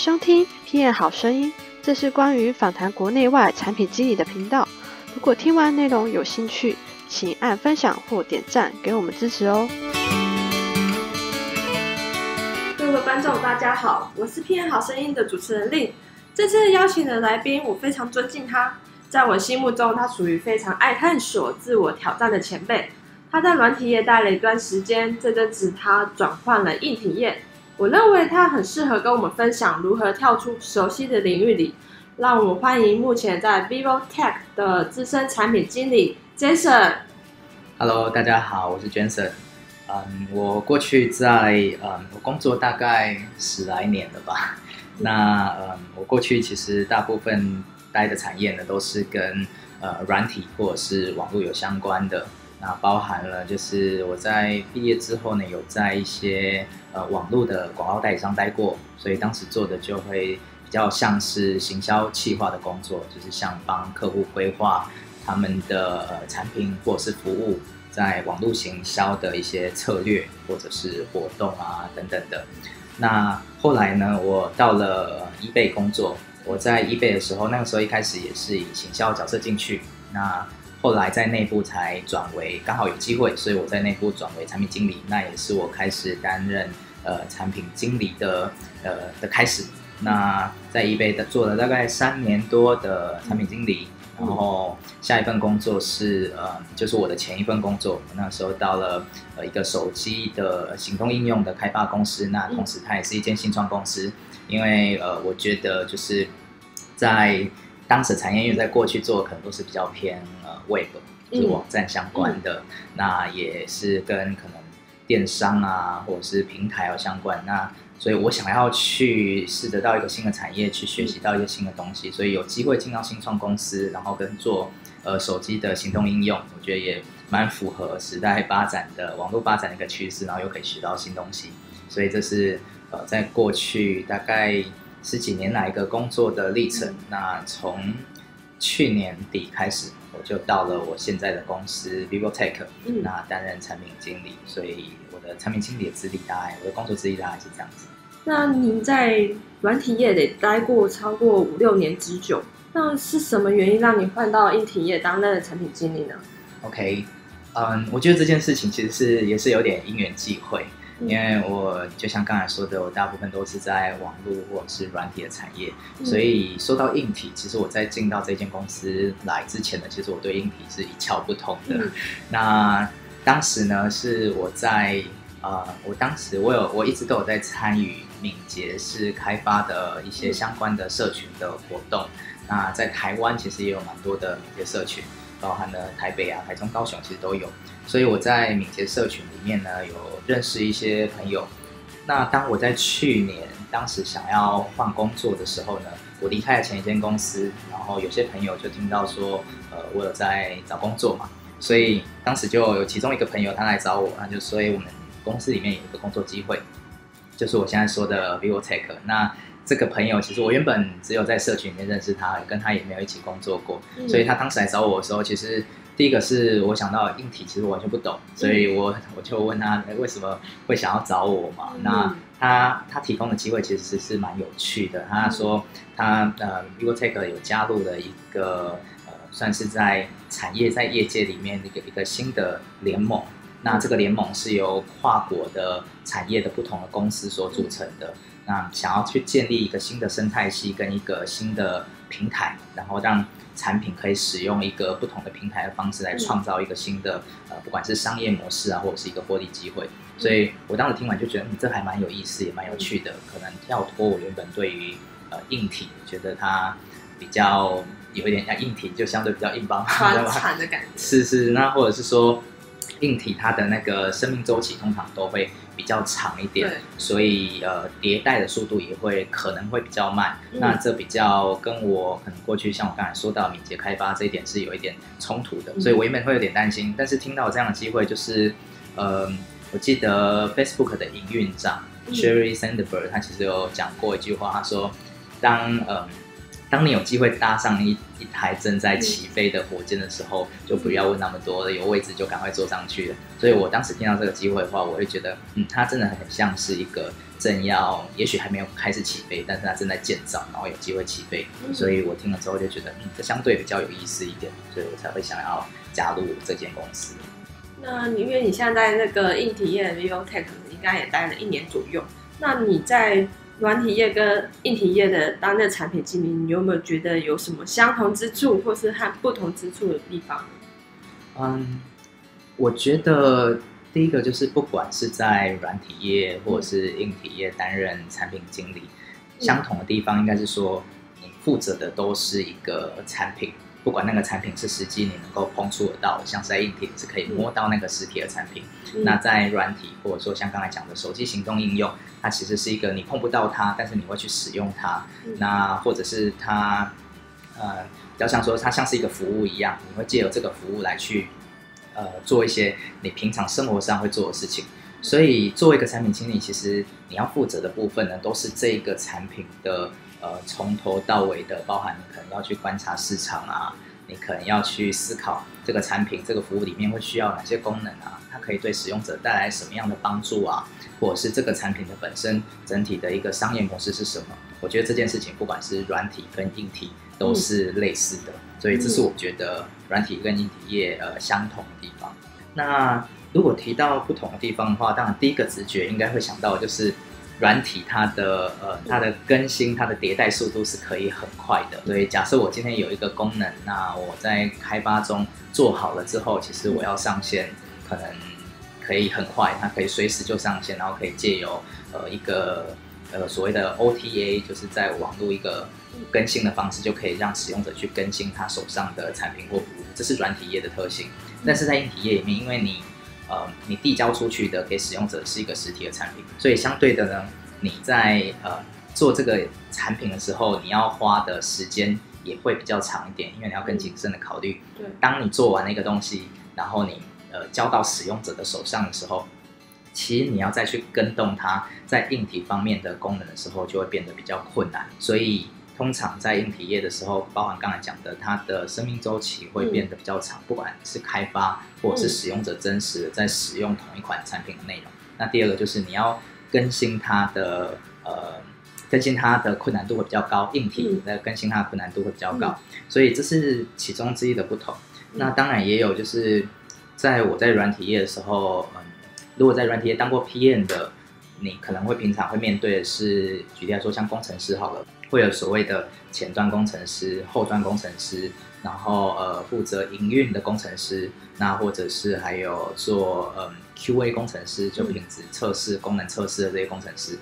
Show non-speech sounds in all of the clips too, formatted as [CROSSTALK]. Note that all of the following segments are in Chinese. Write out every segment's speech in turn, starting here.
收听 PM 好声音，这是关于访谈国内外产品经理的频道。如果听完内容有兴趣，请按分享或点赞给我们支持哦。各位观众，大家好，我是 PM 好声音的主持人令。这次邀请的来宾，我非常尊敬他，在我心目中，他属于非常爱探索、自我挑战的前辈。他在软体业待了一段时间，这阵子他转换了硬体业。我认为他很适合跟我们分享如何跳出熟悉的领域里。让我们欢迎目前在 Vivo Tech 的资深产品经理 Jason。Hello，大家好，我是 Jason。嗯，我过去在嗯，我工作大概十来年了吧。那嗯，我过去其实大部分待的产业呢，都是跟呃软体或者是网络有相关的。那包含了就是我在毕业之后呢，有在一些呃网络的广告代理商待过，所以当时做的就会比较像是行销企划的工作，就是像帮客户规划他们的产品或者是服务在网络行销的一些策略或者是活动啊等等的。那后来呢，我到了易贝工作，我在易贝的时候，那个时候一开始也是以行销角色进去，那。后来在内部才转为刚好有机会，所以我在内部转为产品经理，那也是我开始担任呃产品经理的呃的开始。那在 eBay 的做了大概三年多的产品经理，然后下一份工作是呃就是我的前一份工作，那时候到了呃一个手机的行动应用的开发公司，那同时它也是一间新创公司，因为呃我觉得就是在。当时产业因为在过去做可能都是比较偏呃 web 就是网站相关的，那也是跟可能电商啊或者是平台有相关。那所以我想要去试得到一个新的产业，去学习到一些新的东西，所以有机会进到新创公司，然后跟做呃手机的行动应用，我觉得也蛮符合时代发展的网络发展的一个趋势，然后又可以学到新东西。所以这是呃在过去大概。十几年来一个工作的历程，那从去年底开始，我就到了我现在的公司 Vivo Tech，那担任产品经理，所以我的产品经理的资历大概，我的工作资历大概是这样子。那您在软体业得待过超过五六年之久，那是什么原因让你换到硬体业担任产品经理呢？OK，嗯，我觉得这件事情其实是也是有点因缘际会。因为我就像刚才说的，我大部分都是在网络或者是软体的产业，所以说到硬体，其实我在进到这间公司来之前呢，其实我对硬体是一窍不通的。那当时呢，是我在呃，我当时我有我一直都有在参与敏捷式开发的一些相关的社群的活动。那在台湾其实也有蛮多的敏捷社群。包含了台北啊、台中、高雄，其实都有。所以我在敏捷社群里面呢，有认识一些朋友。那当我在去年当时想要换工作的时候呢，我离开了前一间公司，然后有些朋友就听到说，呃，我有在找工作嘛，所以当时就有其中一个朋友他来找我，那就所以我们公司里面有一个工作机会，就是我现在说的 Vivo Tech。那这个朋友其实我原本只有在社群里面认识他，跟他也没有一起工作过，所以他当时来找我的时候，其实第一个是我想到硬体其实我完全不懂，所以我我就问他为什么会想要找我嘛？那他他提供的机会其实是蛮有趣的。他说他呃 o t e c h 有加入了一个呃算是在产业在业界里面一个一个新的联盟，那这个联盟是由跨国的产业的不同的公司所组成的。那想要去建立一个新的生态系跟一个新的平台，然后让产品可以使用一个不同的平台的方式来创造一个新的呃，不管是商业模式啊，或者是一个获利机会。所以我当时听完就觉得，嗯，这还蛮有意思，也蛮有趣的。可能跳脱我原本对于呃硬体，觉得它比较有一点像硬体，就相对比较硬邦 [LAUGHS] 邦的感觉。是是，那或者是说。硬体它的那个生命周期通常都会比较长一点，所以呃迭代的速度也会可能会比较慢。那这比较跟我可能过去像我刚才说到敏捷开发这一点是有一点冲突的，所以我原本会有点担心。但是听到这样的机会，就是呃，我记得 Facebook 的营运长 Sherry Sandberg 他其实有讲过一句话，他说当呃当你有机会搭上一一台正在起飞的火箭的时候，就不要问那么多了，有位置就赶快坐上去了。所以我当时听到这个机会的话，我会觉得，嗯，它真的很像是一个正要，也许还没有开始起飞，但是它正在建造，然后有机会起飞。所以我听了之后就觉得，嗯，这相对比较有意思一点，所以我才会想要加入这间公司。那因为你现在在那个硬体业 VivoTech 应该也待了一年左右，那你在软体业跟硬体业的担任产品经理，你有没有觉得有什么相同之处，或是和不同之处的地方？嗯，我觉得第一个就是不管是在软体业或者是硬体业担任产品经理，相同的地方应该是说，你负责的都是一个产品。不管那个产品是实际你能够碰触得到，像是在硬体是可以摸到那个实体的产品，那在软体或者说像刚才讲的手机行动应用，它其实是一个你碰不到它，但是你会去使用它。那或者是它，呃，比较像说它像是一个服务一样，你会借由这个服务来去，呃，做一些你平常生活上会做的事情。所以作为一个产品经理，其实你要负责的部分呢，都是这个产品的。呃，从头到尾的，包含你可能要去观察市场啊，你可能要去思考这个产品、这个服务里面会需要哪些功能啊，它可以对使用者带来什么样的帮助啊，或者是这个产品的本身整体的一个商业模式是什么？我觉得这件事情不管是软体跟硬体都是类似的，所以这是我觉得软体跟硬体业呃相同的地方。那如果提到不同的地方的话，当然第一个直觉应该会想到就是。软体它的呃它的更新它的迭代速度是可以很快的，所以假设我今天有一个功能，那我在开发中做好了之后，其实我要上线可能可以很快，它可以随时就上线，然后可以借由呃一个呃所谓的 OTA，就是在网络一个更新的方式，就可以让使用者去更新他手上的产品或服务，这是软体业的特性。但是在硬体业里面，因为你呃，你递交出去的给使用者是一个实体的产品，所以相对的呢，你在呃做这个产品的时候，你要花的时间也会比较长一点，因为你要更谨慎的考虑。对，当你做完那个东西，然后你呃交到使用者的手上的时候，其实你要再去跟动它在硬体方面的功能的时候，就会变得比较困难。所以。通常在硬体业的时候，包含刚才讲的，它的生命周期会变得比较长，不管是开发或者是使用者真实的在使用同一款产品的内容。那第二个就是你要更新它的呃，更新它的困难度会比较高，硬体的更新它的困难度会比较高，所以这是其中之一的不同。那当然也有就是在我在软体业的时候，嗯，如果在软体业当过 PM 的，你可能会平常会面对的是，举例来说，像工程师好了。会有所谓的前端工程师、后端工程师，然后呃负责营运的工程师，那或者是还有做嗯 QA 工程师，就品质测试、功能测试的这些工程师，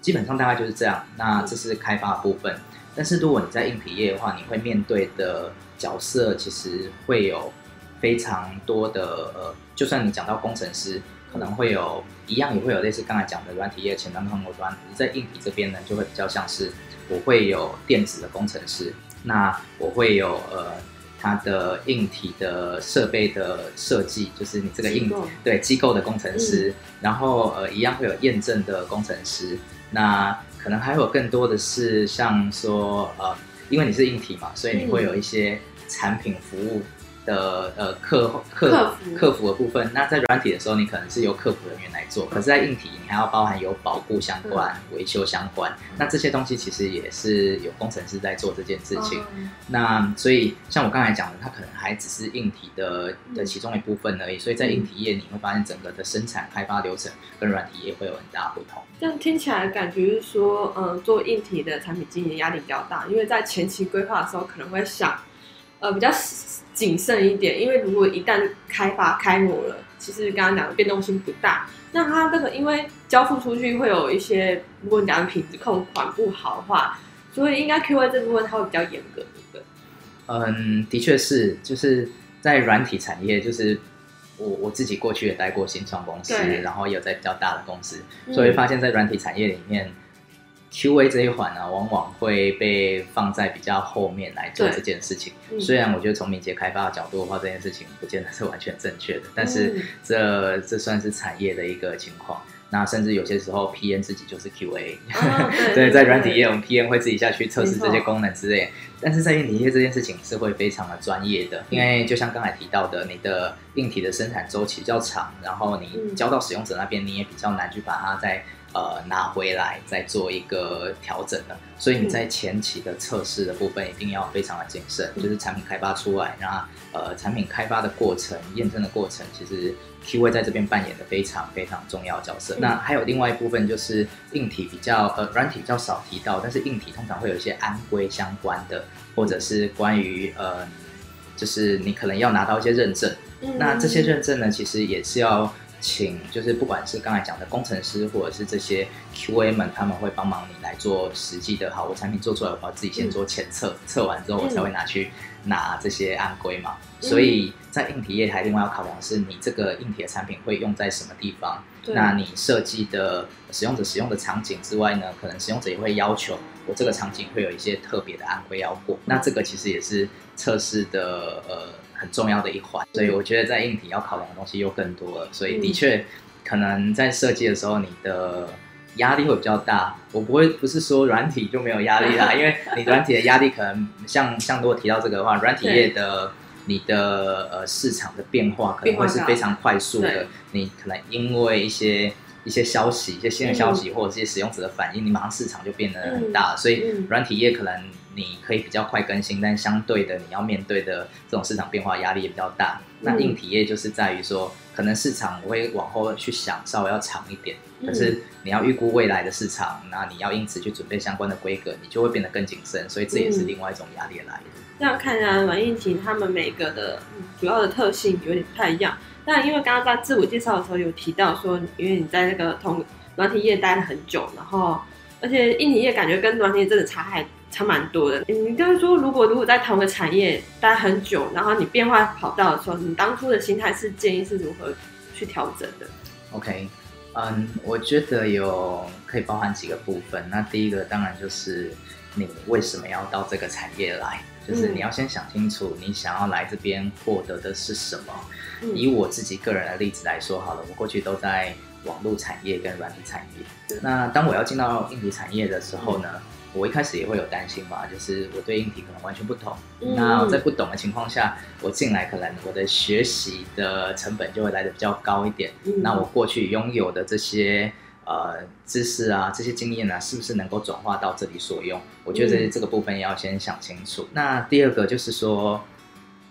基本上大概就是这样。那这是开发部分，但是如果你在硬体业的话，你会面对的角色其实会有非常多的呃，就算你讲到工程师，可能会有一样也会有类似刚才讲的软体业前端、后端，在硬体这边呢，就会比较像是。我会有电子的工程师，那我会有呃，它的硬体的设备的设计，就是你这个硬对机构的工程师，然后呃，一样会有验证的工程师，那可能还有更多的是像说呃，因为你是硬体嘛，所以你会有一些产品服务。的呃客客客服的部分，那在软体的时候，你可能是由客服人员来做；可是，在硬体，你还要包含有保护相关、维修相关。那这些东西其实也是有工程师在做这件事情。那所以，像我刚才讲的，它可能还只是硬体的的其中一部分而已。所以在硬体业，你会发现整个的生产开发流程跟软体业会有很大不同。这样听起来感觉是说，呃，做硬体的产品经营压力比较大，因为在前期规划的时候可能会想，呃，比较。谨慎一点，因为如果一旦开发开模了，其实刚刚讲的变动性不大。那它这个因为交付出去会有一些，如果你讲的品质控管不好的话，所以应该 Q A 这部分它会比较严格，对不对？嗯，的确是，就是在软体产业，就是我我自己过去也待过新创公司，然后也有在比较大的公司，所以发现，在软体产业里面。Q&A 这一环呢，往往会被放在比较后面来做这件事情。虽然我觉得从敏捷开发的角度的话，这件事情不见得是完全正确的，但是这这算是产业的一个情况。那甚至有些时候，P N 自己就是 QA，、哦 [LAUGHS] 对对，在软体业我们 P N 会自己下去测试这些功能之类，但是在硬体业这件事情是会非常的专业的，因为就像刚才提到的，你的硬体的生产周期比较长，然后你嗯。交到使用者那边，你也比较难去把它再呃拿回来再做一个调整的，所以你在前期的测试的部分一定要非常的谨慎，嗯。就是产品开发出来，那呃产品开发的过程、验证的过程，其实 QA 在这边扮演的非常非常重要的角色。嗯。那还有另外一部分就是硬体比较呃软体比较少提到，但是硬体通常会有一些安规相关的，或者是关于呃就是你可能要拿到一些认证。嗯。那这些认证呢，其实也是要请，就是不管是刚才讲的工程师，或者是这些 QA 们，他们会帮忙你来做实际的。好，我产品做出来，我要自己先做前测，测完之后我才会拿去拿这些安规嘛。嗯所以在硬体业还另外要考量的是，你这个硬体的产品会用在什么地方。那你设计的使用者使用的场景之外呢，可能使用者也会要求我这个场景会有一些特别的安规要过。那这个其实也是测试的呃很重要的一环，所以我觉得在硬体要考量的东西又更多了。所以的确可能在设计的时候，你的压力会比较大。我不会不是说软体就没有压力啦，因为 [LAUGHS] 你软体的压力可能像像如果提到这个的话，软体业的。你的呃市场的变化可能会是非常快速的，你可能因为一些一些消息、一些新的消息、或者这些使用者的反应，你马上市场就变得很大，所以嗯软体业可能你可以比较快更新，但相对的你要面对的这种市场变化压力也比较大。那嗯硬体业就是在于说，可能市场我会往后去想稍微要长一点，嗯可是你要预估未来的市场，那你要因此去准备相关的规格，你就会变得更谨慎，所以这也是嗯另外一种压力来的。这样看下来，软硬体他们每个的、嗯主要的特性有点不太一样。那因为刚刚在自我介绍的时候有提到说，因为你在那个同软体业待了很久，然后而且硬体业感觉跟软体业真的差还差蛮多的。你就是说，如果如果在同个产业待很久，然后你变化跑道的时候，你当初的心态是建议是如何去调整的？OK，嗯，我觉得有可以包含几个部分。那第一个当然就是你为什么要到这个产业来，就是嗯你要先想清楚你想要来这边获得的是什么。嗯以我自己个人的例子来说好了，我过去都在网络产业跟软体产业。那当我要进到硬体产业的时候呢，我一开始也会有担心嘛，就是我对硬体可能完全不懂。嗯那在不懂的情况下，我进来可能我的学习的成本就会来的比较高一点。嗯那我过去拥有的这些呃知识啊，这些经验啊，是不是能够转化到这里所用？我觉得这个部分也要先想清楚。那第二个就是说，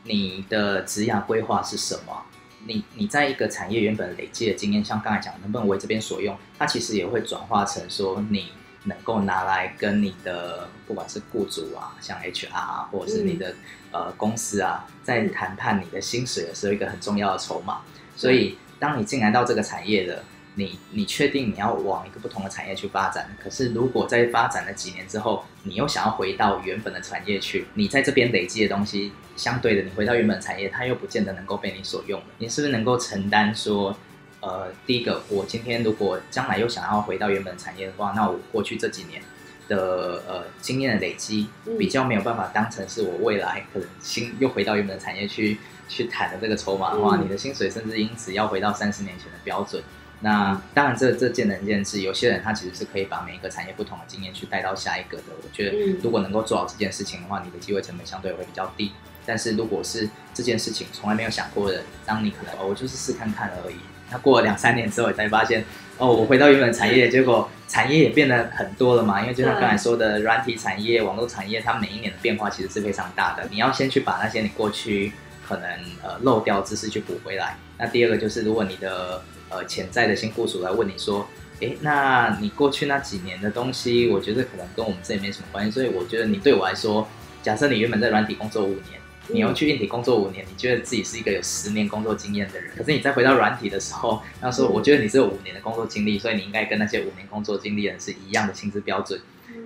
你的职涯规划是什么？你你在一个产业原本累积的经验，像刚才讲，能不能为这边所用？它其实也会转化成说你能够拿来跟你的不管是雇主啊，像 HR 啊，或者是你的、呃公司啊，在谈判你的薪水的时候，一个很重要的筹码。所以，当你进来到这个产业的，你你确定你要往一个不同的产业去发展，可是如果在发展了几年之后，你又想要回到原本的产业去，你在这边累积的东西，相对的你回到原本的产业，它又不见得能够被你所用了。你是不是能够承担说，呃，第一个，我今天如果将来又想要回到原本产业的话，那我过去这几年的呃经验的累积，嗯比较没有办法当成是我未来可能新又回到原本的产业去去谈的这个筹码的话，嗯你的薪水甚至因此要回到三十年前的标准。那当然这，这见仁见智。有些人他其实是可以把每一个产业不同的经验去带到下一个的。我觉得嗯如果能够做好这件事情的话，你的机会成本相对会比较低。但是如果是这件事情从来没有想过的，当你可能哦，我就是试看看而已。那过了两三年之后，你才发现哦，我回到原本产业，结果产业也变得很多了嘛。因为就像刚才说的，软体产业、网络产业，它每一年的变化其实是非常大的。你要先去把那些你过去可能呃漏掉知识去补回来。那第二个就是，如果你的呃潜在的新雇主来问你说，诶，那你过去那几年的东西，我觉得可能跟我们这里没什么关系，所以我觉得你对我来说，假设你原本在软体工作五年。你要去硬体工作五年，你觉得自己是一个有十年工作经验的人，可是你再回到软体的时候，他说：“我觉得你只有五年的工作经历，所以你应该跟那些五年工作经历的人是一样的薪资标准。”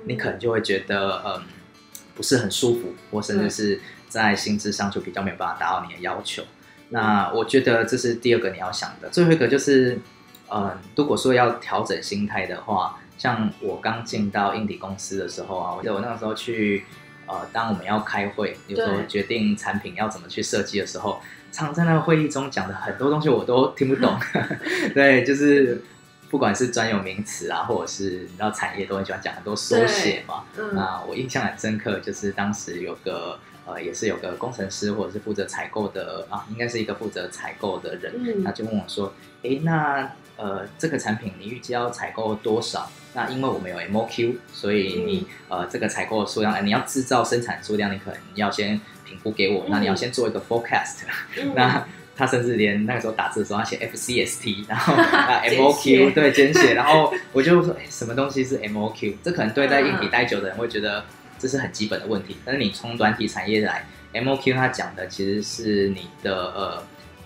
你可能就会觉得，嗯，不是很舒服，或甚至是在薪资上就比较没有办法达到你的要求。那我觉得这是第二个你要想的。最后一个就是，嗯，如果说要调整心态的话，像我刚进到硬体公司的时候啊，我记得我那个时候去，呃，当我们要开会，有时候对决定产品要怎么去设计的时候，常在那个会议中讲的很多东西我都听不懂。[LAUGHS] 对，就是不管是专有名词啊，或者是你知道产业都很喜欢讲很多缩写嘛。嗯，那我印象很深刻，就是当时有个呃，也是有个工程师或者是负责采购的啊，应该是一个负责采购的人，嗯他就问我说：“哎，那呃这个产品你预计要采购多少？那因为我们有 MOQ，所以你、呃这个采购的数量，呃你要制造生产数量，你可能要先评估给我，那你要先做一个 forecast。嗯那他甚至连那个时候打字的时候，他写 FCST，然后 [LAUGHS] 啊 MOQ 对简写，然后我就说，哎，什么东西是 MOQ？这可能对在硬体嗯待久的人会觉得这是很基本的问题，但是你从软体产业来，MOQ 它讲的其实是你的呃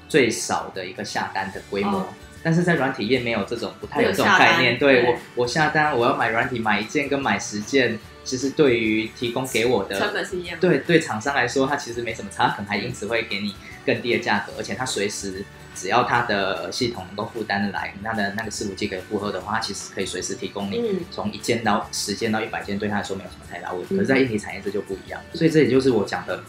最少的一个下单的规模。哦但是在软体业没有这种，不太有这种概念。对对我，我下单我要买软体，买一件跟买十件，其实对于提供给我的成本是一样。对对，厂商来说，它其实没什么差，可能还因此会给你更低的价格，而且它随时只要它的系统能够负担的来，它的那个伺服器可以负荷的话，它其实可以随时提供你嗯从一件到十件到一百件，对他来说没有什么太大问题。嗯可是，在硬体产业这就不一样，所以这也就是我讲的，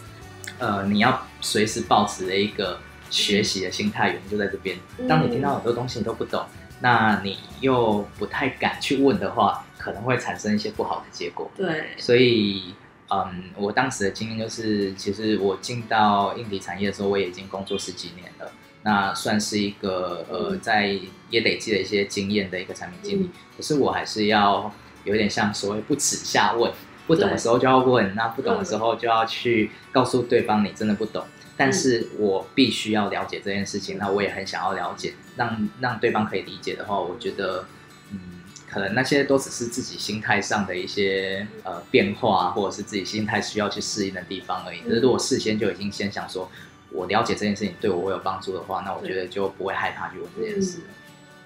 呃，你要随时保持的一个学习的心态，原因就在这边。当你听到很多东西你都不懂，那你又不太敢去问的话，可能会产生一些不好的结果。对，所以，嗯，我当时的经验就是，其实我进到硬体产业的时候，我也已经工作十几年了，那算是一个呃，嗯在也累积了一些经验的一个产品经理。嗯可是我还是要有点像所谓不耻下问，不懂的时候就要问，那不懂的时候就要去告诉对方你真的不懂。但是我必须要了解这件事情，那我也很想要了解，让让对方可以理解的话，我觉得，嗯，可能那些都只是自己心态上的一些呃变化，或者是自己心态需要去适应的地方而已。嗯可是如果事先就已经先想说，我了解这件事情对我会有帮助的话，那我觉得就不会害怕去问这件事了。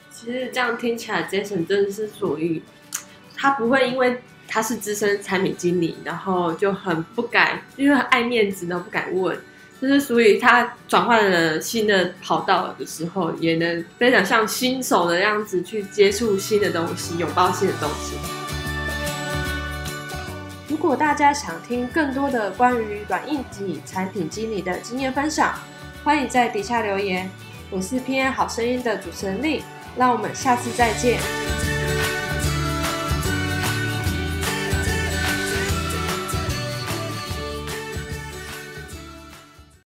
其实这样听起来，Jason 真的是属于他不会因为他是资深产品经理，然后就很不敢，因为爱面子，然后不敢问。就是所以他转换了新的跑道的时候，也能非常像新手的样子去接触新的东西，拥抱新的东西。如果大家想听更多的关于软硬体产品经理的经验分享，欢迎在底下留言。我是偏爱好声音的主持人丽，让我们下次再见。